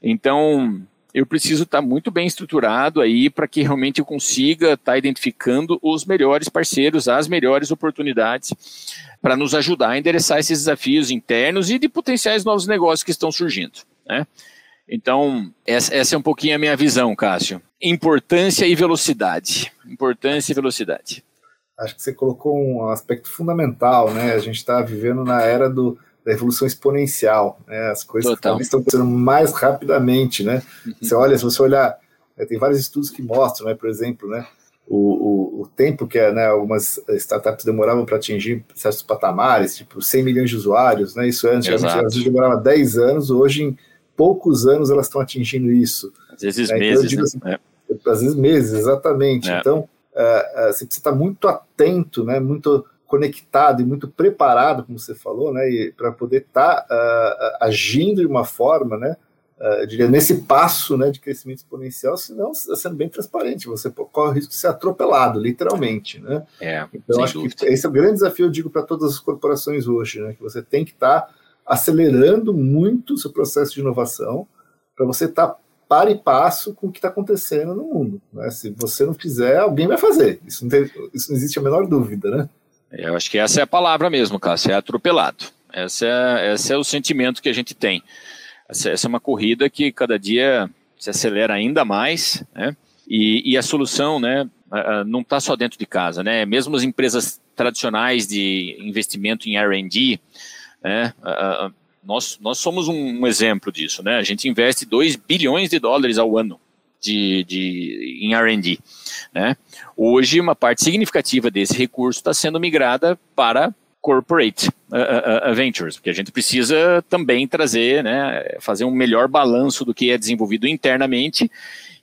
Então, eu preciso estar muito bem estruturado aí para que realmente eu consiga estar identificando os melhores parceiros, as melhores oportunidades para nos ajudar a endereçar esses desafios internos e de potenciais novos negócios que estão surgindo. Né? Então, essa, essa é um pouquinho a minha visão, Cássio. Importância e velocidade. Importância e velocidade. Acho que você colocou um aspecto fundamental, né? A gente está vivendo na era do, da evolução exponencial, né? As coisas estão acontecendo mais rapidamente, né? Uhum. Você olha, se você olhar, né, tem vários estudos que mostram, né? Por exemplo, né? O, o, o tempo que né, algumas startups demoravam para atingir certos patamares, tipo 100 milhões de usuários, né? Isso antes, antigamente demorava 10 anos, hoje em poucos anos elas estão atingindo isso. Às vezes né? meses, então, assim, né? Às vezes meses, exatamente. É. Então, uh, uh, você precisa estar muito atento, né? Muito conectado e muito preparado, como você falou, né, para poder estar tá, uh, agindo de uma forma, né, uh, diria, nesse passo né, de crescimento exponencial, senão, sendo bem transparente, você corre o risco de ser atropelado, literalmente. Né? É, então, acho dúvida. que esse é o grande desafio, eu digo, para todas as corporações hoje, né, que você tem que estar tá acelerando muito o seu processo de inovação para você estar tá para e passo com o que está acontecendo no mundo. Né? Se você não fizer, alguém vai fazer. Isso não, tem, isso não existe a menor dúvida, né? Eu acho que essa é a palavra mesmo, Cássio, é atropelado. Esse é, esse é o sentimento que a gente tem. Essa, essa é uma corrida que cada dia se acelera ainda mais, né? E, e a solução, né, não está só dentro de casa, né? Mesmo as empresas tradicionais de investimento em R&D, né, nós, nós somos um, um, exemplo disso, né? A gente investe 2 bilhões de dólares ao ano de, de, em R&D, né? Hoje, uma parte significativa desse recurso está sendo migrada para corporate uh, uh, ventures, porque a gente precisa também trazer, né, fazer um melhor balanço do que é desenvolvido internamente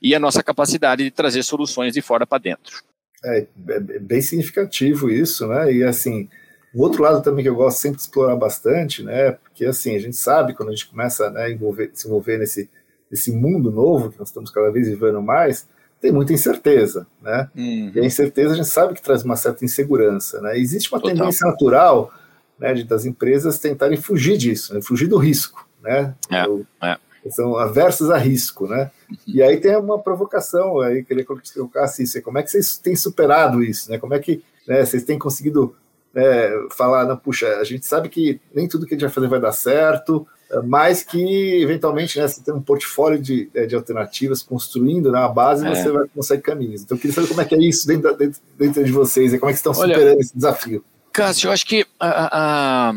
e a nossa capacidade de trazer soluções de fora para dentro. É, é, bem significativo isso, né? E assim, o outro lado também que eu gosto sempre de explorar bastante, né? Porque assim, a gente sabe quando a gente começa né, a envolver, se envolver nesse, nesse mundo novo que nós estamos cada vez vivendo mais, tem muita incerteza, né? Uhum. E a incerteza a gente sabe que traz uma certa insegurança, né? Existe uma Total. tendência natural né, de, das empresas tentarem fugir disso, né, fugir do risco, né? É, o, é. São aversos a risco, né? Uhum. E aí tem uma provocação, aí queria colocar assim, como é que vocês têm superado isso, né? Como é que né, vocês têm conseguido né, falar, não, puxa, a gente sabe que nem tudo que a gente vai fazer vai dar certo, mas que eventualmente né, você tem um portfólio de, é, de alternativas construindo na né, base é. você vai conseguir caminhos. Então eu queria saber como é que é isso dentro, dentro, dentro de vocês, como é que estão Olha, superando esse desafio. Cássio, eu acho que a, a,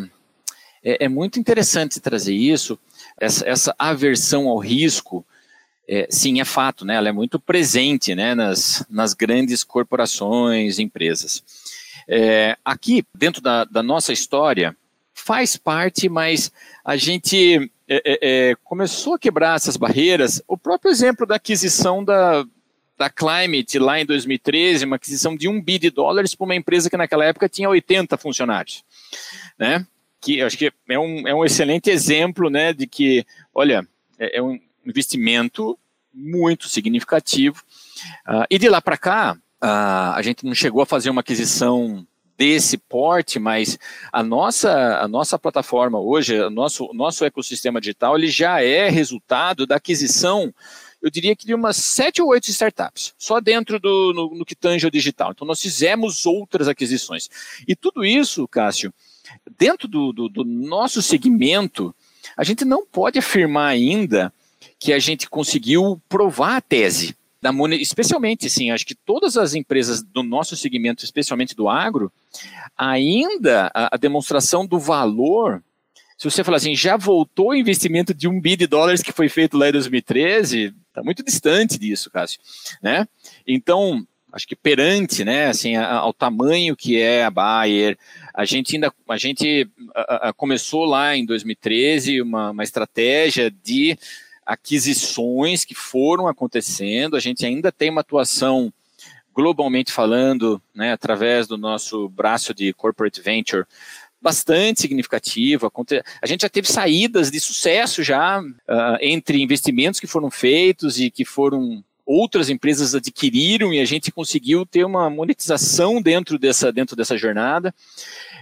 é, é, muito interessante trazer isso, essa, essa aversão ao risco, é, sim, é fato, né? Ela é muito presente né, nas, nas grandes corporações, empresas. É, aqui, dentro da, da nossa história, faz parte, mas a gente é, é, é, começou a quebrar essas barreiras. O próprio exemplo da aquisição da, da Climate lá em 2013, uma aquisição de um bi de dólares para uma empresa que naquela época tinha 80 funcionários, né? Que acho que é um, é um excelente exemplo, né, de que, olha, é, é um investimento muito significativo. Uh, e de lá para cá, uh, a gente não chegou a fazer uma aquisição desse porte, mas a nossa, a nossa plataforma hoje, o nosso, nosso ecossistema digital, ele já é resultado da aquisição, eu diria que de umas sete ou oito startups, só dentro do no, no que tange ao digital. Então, nós fizemos outras aquisições. E tudo isso, Cássio, dentro do, do, do nosso segmento, a gente não pode afirmar ainda que a gente conseguiu provar a tese da especialmente, assim, acho que todas as empresas do nosso segmento, especialmente do agro, ainda a, a demonstração do valor se você falar assim, já voltou o investimento de um bi de dólares que foi feito lá em 2013, está muito distante disso, Cássio, né? Então, acho que perante, né, assim, ao tamanho que é a Bayer, a gente ainda, a gente a, a, começou lá em 2013 uma, uma estratégia de aquisições que foram acontecendo, a gente ainda tem uma atuação globalmente falando, né, através do nosso braço de corporate venture, bastante significativa. A gente já teve saídas de sucesso já uh, entre investimentos que foram feitos e que foram outras empresas adquiriram e a gente conseguiu ter uma monetização dentro dessa, dentro dessa jornada.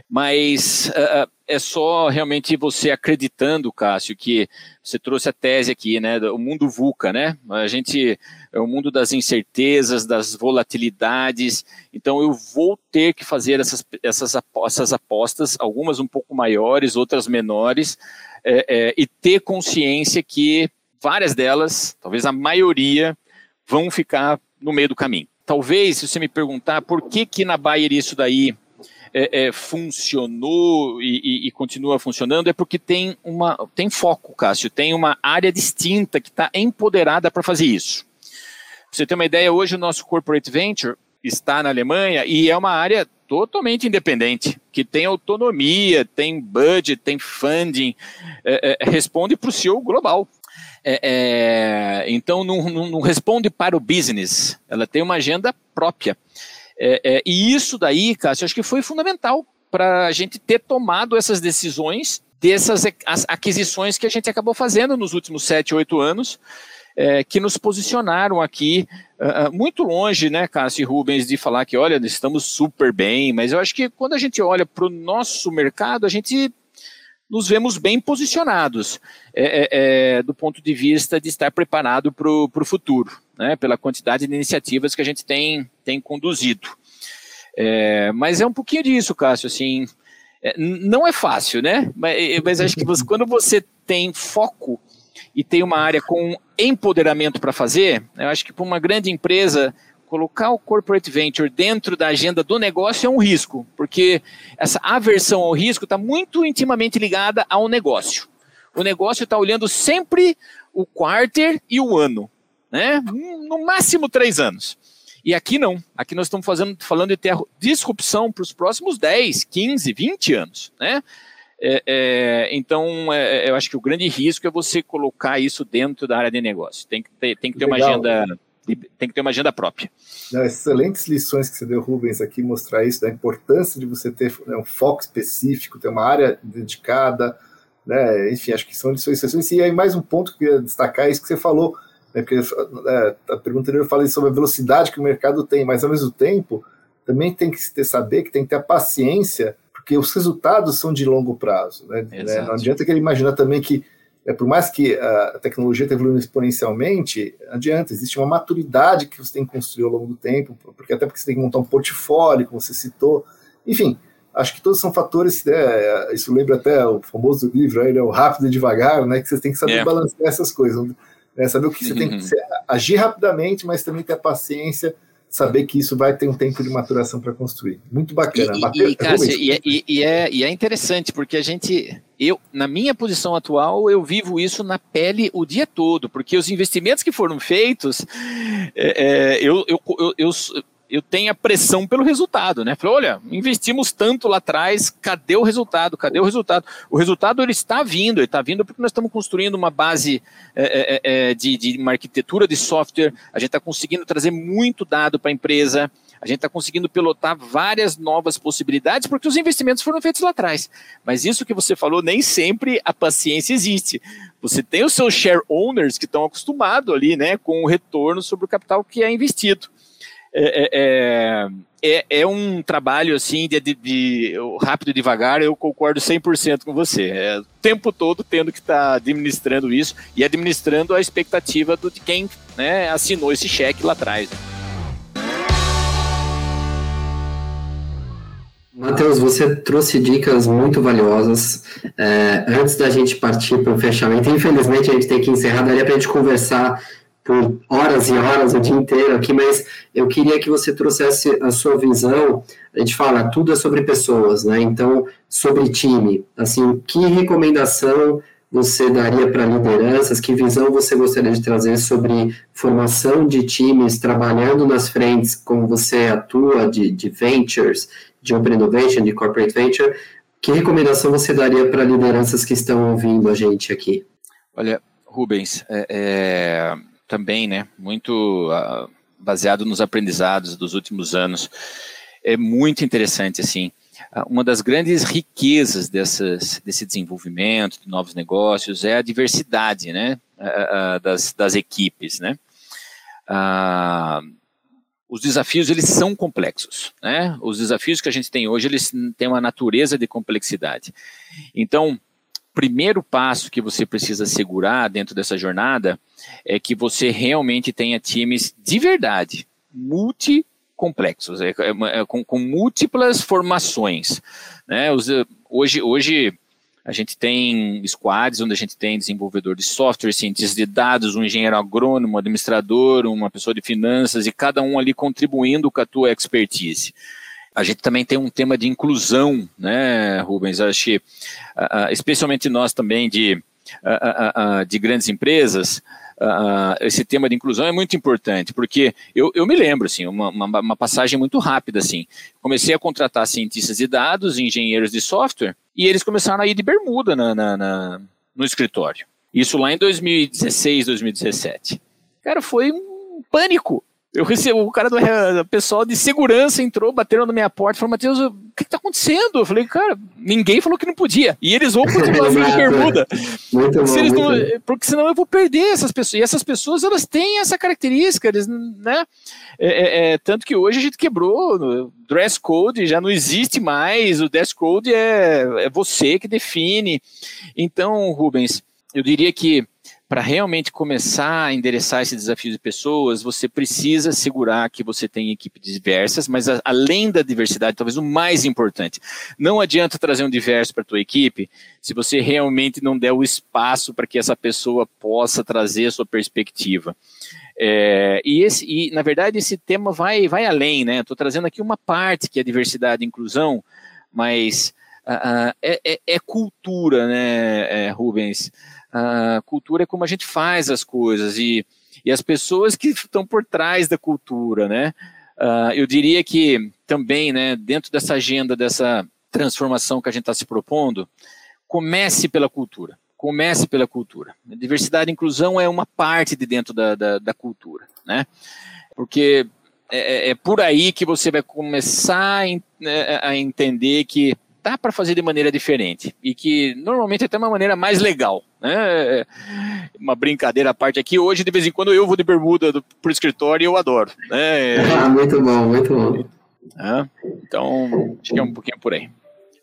Mas uh, é só realmente você acreditando, Cássio, que você trouxe a tese aqui, né? O mundo VUCA, né? A gente é o mundo das incertezas, das volatilidades. Então eu vou ter que fazer essas, essas, essas apostas, algumas um pouco maiores, outras menores, é, é, e ter consciência que várias delas, talvez a maioria, vão ficar no meio do caminho. Talvez, se você me perguntar por que que na Bayer isso daí é, é, funcionou e, e, e, continua funcionando é porque tem uma tem foco, Cássio, tem uma área distinta que está empoderada para fazer isso. Pra você ter uma ideia, hoje o nosso corporate venture está na Alemanha e é uma área totalmente independente, que tem autonomia, tem budget, tem funding, é, é, responde para o CEO global. É, é, então não, não, não, responde para o business, ela tem uma agenda própria. É, é, e isso daí, Cássio, acho que foi fundamental para a gente ter tomado essas decisões dessas aquisições que a gente acabou fazendo nos últimos sete, oito anos, é, que nos posicionaram aqui uh, muito longe, né, Cássio e Rubens, de falar que, olha, estamos super bem, mas eu acho que quando a gente olha para o nosso mercado, a gente nos vemos bem posicionados é, é, é do ponto de vista de estar preparado para o futuro né, pela quantidade de iniciativas que a gente tem, tem conduzido. É, mas é um pouquinho disso, Cássio, assim, é, não é fácil, né? Mas, mas acho que você, quando você tem foco e tem uma área com empoderamento para fazer, eu acho que para uma grande empresa colocar o corporate venture dentro da agenda do negócio é um risco, porque essa aversão ao risco está muito intimamente ligada ao negócio. O negócio está olhando sempre o quarter e o ano, né? No máximo três anos. E aqui não. Aqui nós estamos fazendo, falando de ter disrupção para os próximos 10, 15, 20 anos, né? É, é, então, é, eu acho que o grande risco é você colocar isso dentro da área de negócio. Tem que ter, tem que ter uma agenda tem que ter uma agenda própria. Não, excelentes lições que você deu, Rubens, aqui, mostrar isso, da importância de você ter né, um foco específico, ter uma área dedicada, né, enfim, acho que são lições excelentes. E aí, mais um ponto que eu queria destacar é isso que você falou, né, porque é, a pergunta anterior eu falei sobre a velocidade que o mercado tem, mas ao mesmo tempo, também tem que ter, saber que tem que ter a paciência, porque os resultados são de longo prazo. Né, né não adianta que ele imagina também que é, por mais que a tecnologia está evoluindo exponencialmente, adianta, existe uma maturidade que você tem que construir ao longo do tempo, porque até porque você tem que montar um portfólio, como você citou. Enfim, acho que todos são fatores, né, isso lembra até o famoso livro, aí, né, o rápido e devagar, né, que você tem que saber. É. balancear essas coisas, né, saber o que você tem que uhum. agir rapidamente, mas também ter a paciência saber que isso vai ter um tempo de maturação para construir. Muito bacana. E, Mateus, e, Cássio, e, é, e, é, e, é, interessante, porque a gente, eu, na minha posição atual, eu vivo isso na pele o dia todo, porque os investimentos que foram feitos, é, é, eu, eu, eu, eu eu tenho a pressão pelo resultado, né? Falei, olha, investimos tanto lá atrás, cadê o resultado? Cadê o resultado? O resultado ele está vindo, ele está vindo porque nós estamos construindo uma base é, é, de, de uma arquitetura de software, a gente está conseguindo trazer muito dado para a empresa, a gente está conseguindo pilotar várias novas possibilidades porque os investimentos foram feitos lá atrás. Mas isso que você falou, nem sempre a paciência existe. Você tem os seus share owners que estão acostumados ali, né, com o retorno sobre o capital que é investido. É, é, é, é, um trabalho assim de, de, de, rápido e devagar, eu concordo 100% com você. É o tempo todo tendo que estar tá administrando isso e administrando a expectativa do, de quem né, assinou esse cheque lá atrás. Matheus, você trouxe dicas muito valiosas. É, antes da gente partir para o fechamento, infelizmente a gente tem que encerrar, daria para a gente conversar por horas e horas, o dia inteiro aqui, mas eu queria que você trouxesse a sua visão. A gente fala, tudo é sobre pessoas, né? Então, sobre time. Assim, que recomendação você daria para lideranças? Que visão você gostaria de trazer sobre formação de times, trabalhando nas frentes, como você atua, de, de ventures, de open innovation, de corporate venture? Que recomendação você daria para lideranças que estão ouvindo a gente aqui? Olha, Rubens, é, é também, né, muito uh, baseado nos aprendizados dos últimos anos. É muito interessante, assim, uh, uma das grandes riquezas dessas, desse desenvolvimento de novos negócios é a diversidade, né, uh, das, das equipes, né. os desafios, eles são complexos, né, os desafios que a gente tem hoje, eles têm uma natureza de complexidade. Então, primeiro passo que você precisa segurar dentro dessa jornada é que você realmente tenha times de verdade, multicomplexos, é, é, é, com, com, múltiplas formações. Né? Os, hoje, hoje a gente tem squads onde a gente tem desenvolvedor de software, cientista de dados, um engenheiro agrônomo, um administrador, uma pessoa de finanças e cada um ali contribuindo com a tua expertise. A gente também tem um tema de inclusão, né, Rubens? Acho que, uh, especialmente nós também de, uh, de grandes empresas, esse tema de inclusão é muito importante, porque eu, eu me lembro, assim, uma, uma, uma, passagem muito rápida, assim, comecei a contratar cientistas de dados, engenheiros de software, e eles começaram a ir de bermuda na, na, na no escritório. Isso lá em 2016, 2017. Cara, foi um pânico. Eu recebo, o cara do o pessoal de segurança entrou, bateram na minha porta, falou, Matheus, o que está acontecendo? Eu falei, cara, ninguém falou que não podia. E eles vão continuar de bermuda. Muito bom, muito não, porque senão eu vou perder essas pessoas. E essas pessoas, elas têm essa característica, eles, né? É, é, é, tanto que hoje a gente quebrou o dress code, já não existe mais, o dress code é, é você que define. Então, Rubens, eu diria que para realmente começar a endereçar esse desafio de pessoas, você precisa segurar que você tem equipes diversas, mas a, além da diversidade, talvez o mais importante, não adianta trazer um diverso para a tua equipe se você realmente não der o espaço para que essa pessoa possa trazer a sua perspectiva. É, e, esse, e, na verdade, esse tema vai, vai além, né? Estou trazendo aqui uma parte que é diversidade e inclusão, mas uh, é, é, é, cultura, né, é, Rubens? Uh, cultura é como a gente faz as coisas e, e as pessoas que estão por trás da cultura, né? Uh, eu diria que também, né, dentro dessa agenda, dessa transformação que a gente está se propondo, comece pela cultura. Comece pela cultura. Diversidade e inclusão é uma parte de dentro da, da, da cultura, né? Porque é, é, é, por aí que você vai começar a, a entender que dá para fazer de maneira diferente e que normalmente é até uma maneira mais legal, né? Uma brincadeira à parte aqui. Hoje, de vez em quando, eu vou de bermuda para o escritório e eu adoro. Né? Ah, muito bom, muito bom. É, então, acho que é um pouquinho por aí.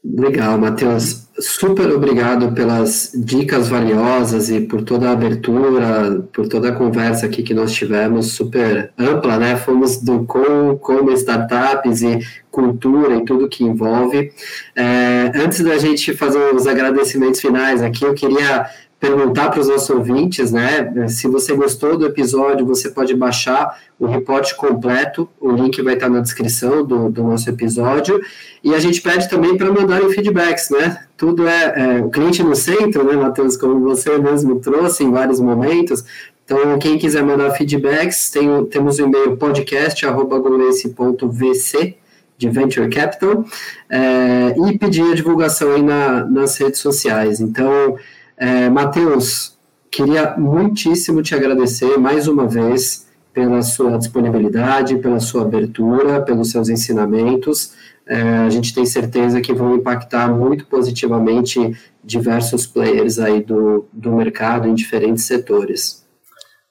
Legal, Matheus. Super obrigado pelas dicas valiosas e por toda a abertura, por toda a conversa aqui que nós tivemos, super ampla, né? Fomos do com, como startups e cultura e tudo que envolve. É, antes da gente fazer os agradecimentos finais aqui, eu queria perguntar para os nossos ouvintes, né? Se você gostou do episódio, você pode baixar o reporte completo, o link vai estar na descrição do, do nosso episódio. E a gente pede também para mandarem feedbacks, né? Tudo é, é, o cliente no centro, né, Matheus, como você mesmo trouxe em vários momentos. Então, quem quiser mandar feedbacks, tem, temos o e-mail podcast.vc de Venture Capital é, e pedir a divulgação aí na, nas redes sociais. Então, é, Matheus, queria muitíssimo te agradecer mais uma vez pela sua disponibilidade, pela sua abertura, pelos seus ensinamentos. É, a gente tem certeza que vão impactar muito positivamente diversos players aí do, do mercado em diferentes setores.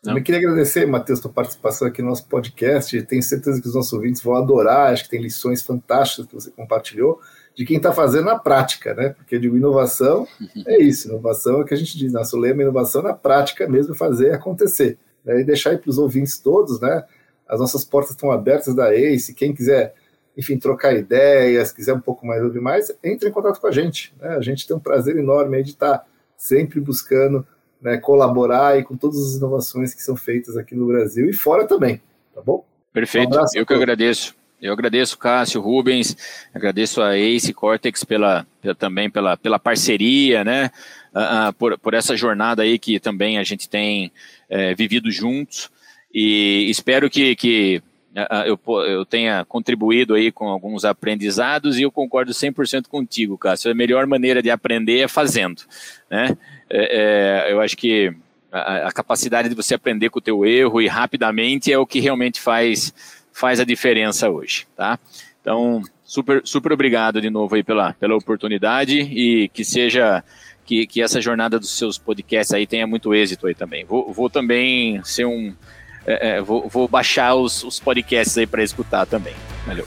Eu queria agradecer, Matheus, a participação aqui no nosso podcast. Tenho certeza que os nossos ouvintes vão adorar. Acho que tem lições fantásticas que você compartilhou de quem está fazendo na prática, né? Porque eu digo inovação é isso, inovação é o que a gente diz, nosso lema inovação na prática mesmo fazer acontecer. Né? E deixar aí para os ouvintes todos, né? As nossas portas estão abertas da ACE, quem quiser, enfim, trocar ideias, quiser um pouco mais ouvir mais, entre em contato com a gente. Né? A gente tem um prazer enorme aí de estar tá sempre buscando né, colaborar aí com todas as inovações que são feitas aqui no Brasil e fora também, tá bom? Perfeito, um eu que agradeço. Eu agradeço, Cássio, Rubens, agradeço a Ace Cortex pela, pela também pela, pela parceria, né? Uh, uh, por, por essa jornada aí que também a gente tem uh, vivido juntos e espero que, que eu, eu tenha contribuído aí com alguns aprendizados e eu concordo 100% contigo, Cássio. A melhor maneira de aprender é fazendo, né? É, é, eu acho que a, a capacidade de você aprender com o teu erro e rapidamente é o que realmente faz faz a diferença hoje, tá? Então, super, super obrigado de novo aí pela, pela oportunidade e que seja que, que essa jornada dos seus podcasts aí tenha muito êxito aí também. Vou, vou também ser um é, é, vou, vou baixar os, os podcasts aí para escutar também. Valeu.